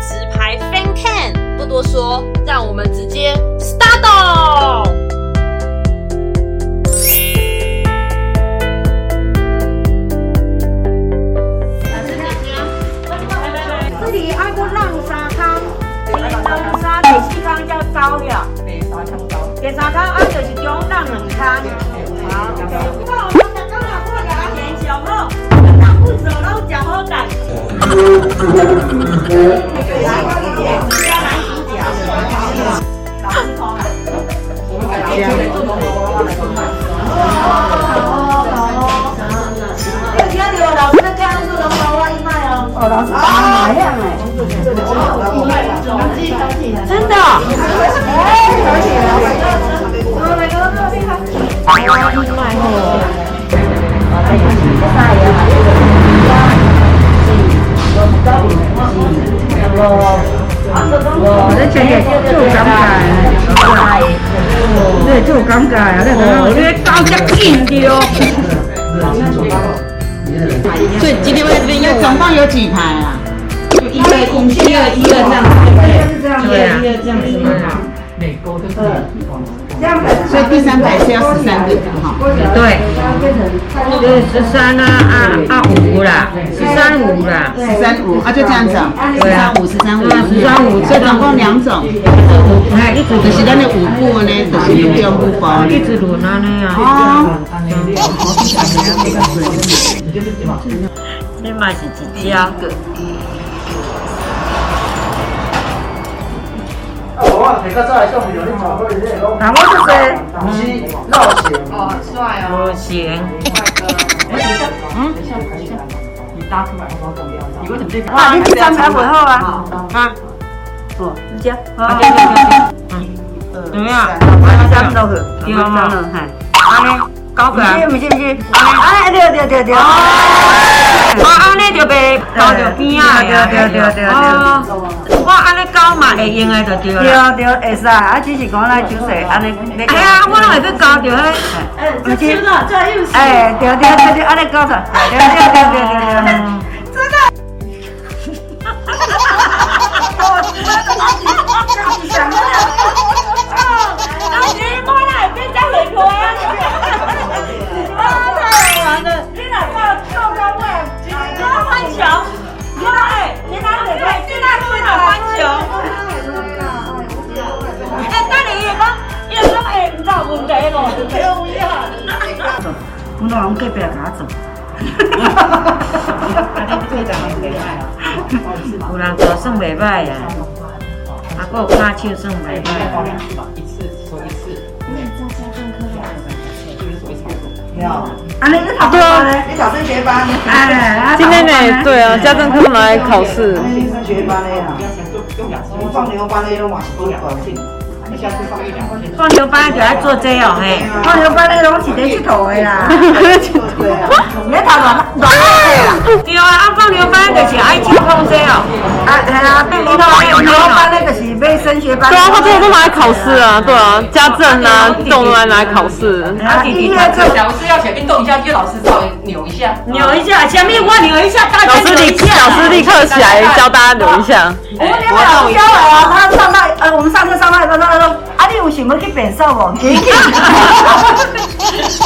直排 Fan Can。不多说，让我们直接 start。沙汤，沙汤，西方叫糟了，对，沙汤糟，给沙汤，俺、就是中浪两。哦，老师哎？真的？哎，可以了。我来个这边哈。哎呀，你买哦。哦，再有几个大爷嘛，这个是我们高领是我。我咧真嘅做感慨，你做感慨啊！你你高只见着。所以今天我在这边用，总共有几排啊？就一二一一二一二这样子，对啊，一二这样子嘛。所以第三排是要十三个哈。对，就是十三啊啊啊五啦，十三五啦，十三五啊就这样子啊，十三五十三五，十三五，所以总共两种。哎，一直就是咱的五步呢，就是用用布包一直轮啊那样。哦。你嘛是一家个。哪我这是？不是绕行。哦，很帅哦。不行。嗯。你搭出来好不好？你为什么这边？啊，你这张牌尾号啊？啊。哦，你接。啊，对对对。嗯。怎么样？我三到去，对吗？嗨。安尼，搞过来。不是不是不是。哎，对对对对。我安尼就被搞着边啊！对对对对对。我安尼教嘛会用的就对了。对对会使，啊只是讲咱就是安尼。哎呀，我拢会去教着迄。哎，这手呢？这又是。哎，对对对对，安尼教着。对对对对对对。我老公隔壁甲我做。哈哈哈哈哈！啊，你队长袂歹啊？有人做算袂歹啊，啊，佫有骹手算袂歹。一次说一次。啊，你是考对啊，你考升学班。哎，今天呢，对啊，家政课拿来考试。升学班的啦，放牛班的拢嘛是多放牛班就爱做这哦嘿，放牛班的拢是咧佚佗的啦。对啊，你头乱乱啦。对啊，啊放牛班就是爱跳碰这哦。啊，系啊，变你头放牛班那个是要升学班。对啊，他这些都拿来考试啊，对啊，家政啊，这种都拿来考试。啊，弟弟，老师要写运动一下，就老师稍微扭一下，扭一下，前面我扭一下，大家老师立老师立刻起来教大家扭一下。我们老师教了啊，他上到呃，我们上课上到一个，他说啊，你有想要去变瘦无？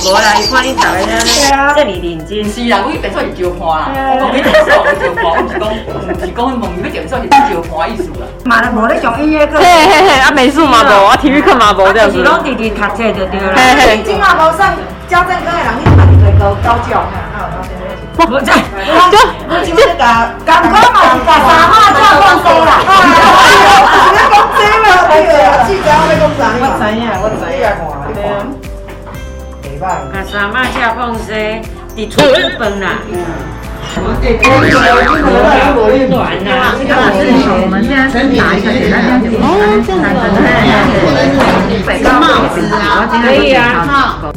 无啦，伊看你逐个咧，这里认真。是啊，我去变瘦是招看啦，我讲你变瘦是招看，我是讲是讲问你要变瘦是招看意思啦。嘛咧无咧上音乐课。嘿嘿嘿，啊美术嘛无，啊体育课嘛无这样子。是拢弟弟读册就对啦。嘿嘿。今嘛无上家政课的人，你嘛就会高高教。我这就就这个，刚刚嘛是甲三马叫放生啦。歹。甲三马叫放生，伫厝里饭啦。我们现在是拿一个给大家哦，这样子，帽子啊，可以啊。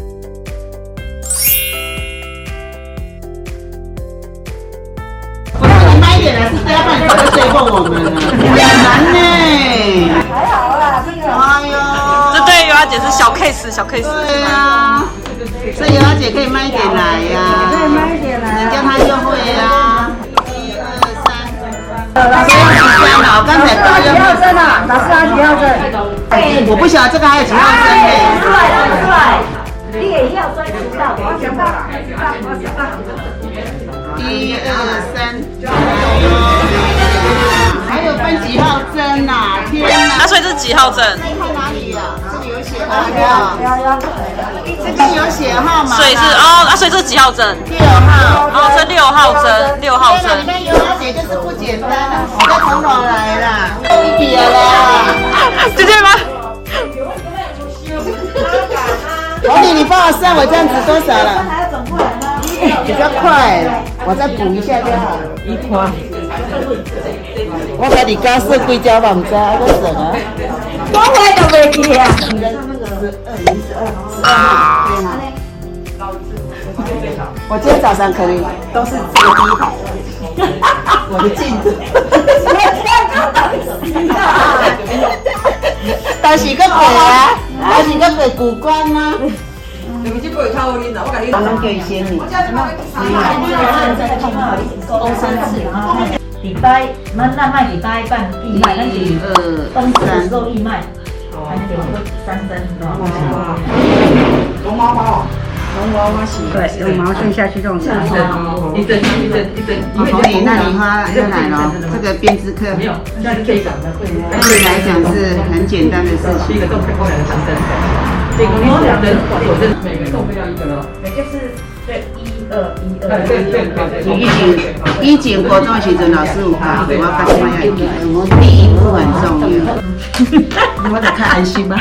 点来是大家帮你找最后我们了，很难呢。还好啦，这个。哎呦，这对尤雅姐是小 case，小 case。对啊，所以尤雅姐可以慢一点来呀。可以慢一点来。你叫她就会呀。一二三。老师要几针啊？刚才几号针啊？老师要几号针？我不晓得这个还有几号针呢。出来了，出来。你也要专知道，我想到，我想到。一二三。还有分几号针呐？天哪！那所以这是几号针？在看哪里呀？这里有写号码。这边有写号码。所以是哦，啊，所以这是几号针？六号。哦，这六号针，六号针。你看尤小姐就是不简单了，我从头来啦，一笔了啦。姐姐吗？老李，你帮我算我这样子多少了？比较快，我再补一下就好了。一块。我家己家设几家嘛，唔知啊，我省啊。光会都没记啊。我今天早上可能都是折第一排，我的镜子。但是个鬼啊，但是个鬼古关啊。你们去过一套你哪？我感觉。我能给仙女。礼拜，那那卖礼拜半义卖，那一是二冬至的时三，候义卖，还能给我们三分，龙猫猫，龙猫猫是，对，用毛线下去种的。一针一针一针，所以那你花又来了，这个编织课没有，那是可以讲的，会。对你来讲是很简单的事情。第一个洞可以放两个长针，这个两针，每个洞都要一个咯。也就是一二一二。哎，对对对对。以前以前国中时阵，老师有教，我发现要记，第一步很重要。我在看安心吗？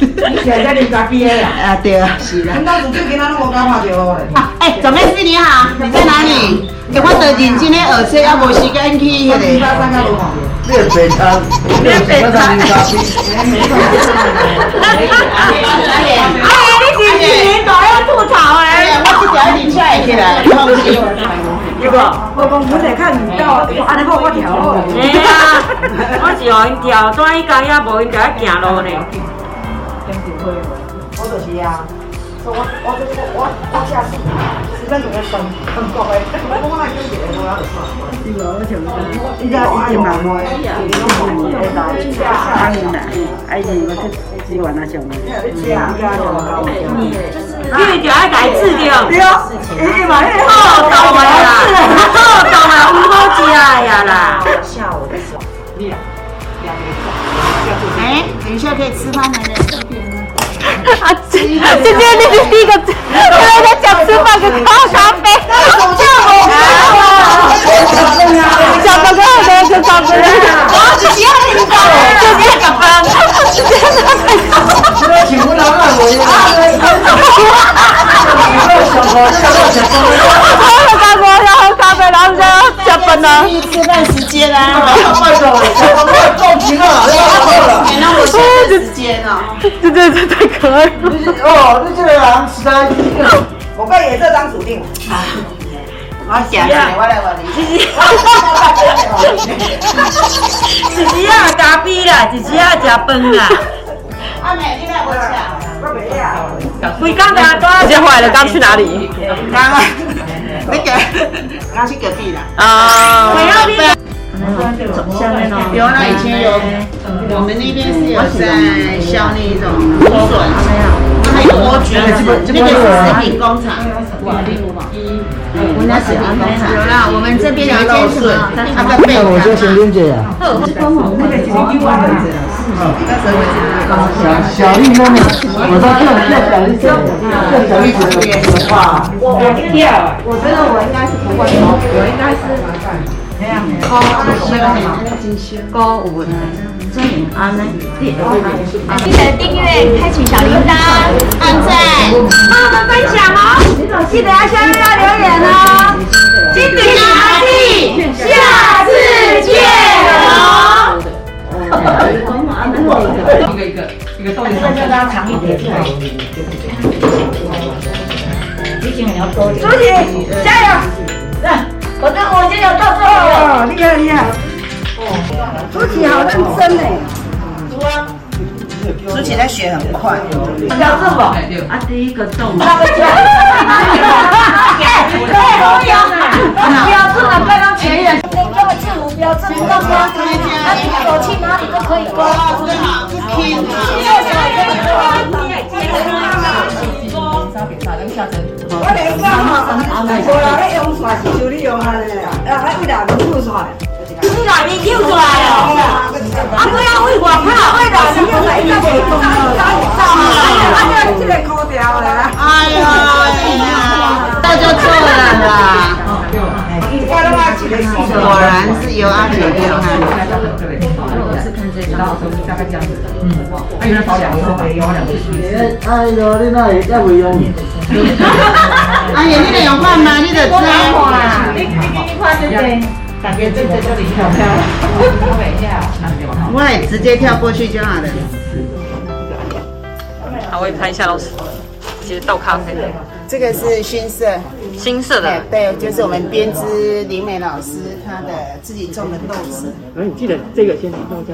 你现在你家毕业了？啊，对啊，是啦。恁当时最近咱拢无敢拍着我嘞。啊，哎，总妹师你好，你在哪里？哎，我得认真的学车，也无时间去迄我礼拜个。练北餐，练北餐，练咖啡。对不？我讲不得看你到，安尼好我调好。哎呀，我是互因调，转伊家也无因甲伊行路呢。我就是啊，说我我这我我我下次十分钟的等很高诶，我我那就觉得我要算。对吧？我想讲，你家已经忙了，你拢忙了，来，欢迎来，哎，我这资源啊上面，是啊，家就搞。你就爱甲伊治掉。对，伊嘛迄好倒霉啦，好懂啦，有好食呀啦。下午的时候，你哎，等一下可以吃饭了。啊，今天你是第一个，原来在讲吃饭跟泡咖啡。小哥哥，我在吃咖啡。我只要你搞，就这个饭。这个请不能让我一喝咖啡，要喝咖啡，然后就要加班了。吃饭时间啦，快走，我够停了，要喝了。时间哦。这这这太可爱了。哦，你这个人实在，我跟颜色当主定。我讲了，我来我来。一时啊咖啡啦，一时啊食饭啦。阿美，你来我抢。我没啊。规工在多直接回来了，刚去哪里？刚刚那个刚去隔壁了。啊。下面哦，有啦，以前有，我们那边是有在销那种芦笋，还有莴苣，那个是食品工厂。那食品工厂。有啦，我们这边有一间什么，它的贝我说塔贤玲姐啊，小小丽妹妹，我说叫叫小丽姐，叫小丽姐的话，我我跳，我觉得我应该是不会哦，我应该是高那个什么高五的，这里啊那第记得订阅，开启小铃铛，按赞，帮我们分享哦！记得要下面要留言哦！金顶阿弟，下次见哦！一个一个一个洞，那就拉长一点。朱琪，加油！来，我这我已经有到最后了。哦，厉害厉害！哦朱姐好认真呢。舒淇在学很快，你要这么。啊，第一个洞。那个家，哎，对，我有。标志了，刚刚前用来一个袂动啊？啊，这个抠掉了啦。哎呀，那就错了啦。我他妈一个手果然是由阿姐厉害。大概这样子，嗯，啊，原来包两次，包两次。哎呦，你那也要不用？阿爷，你得有饭吗？你得吃。你你你看这边，感觉这在这里跳跳，我也直接跳过去就好了。好，我拍一下老师。其实豆咖啡的，这个是新色，新色的，对，就是我们编织林美老师她的自己种的豆子。然后你记得这个先弄一下。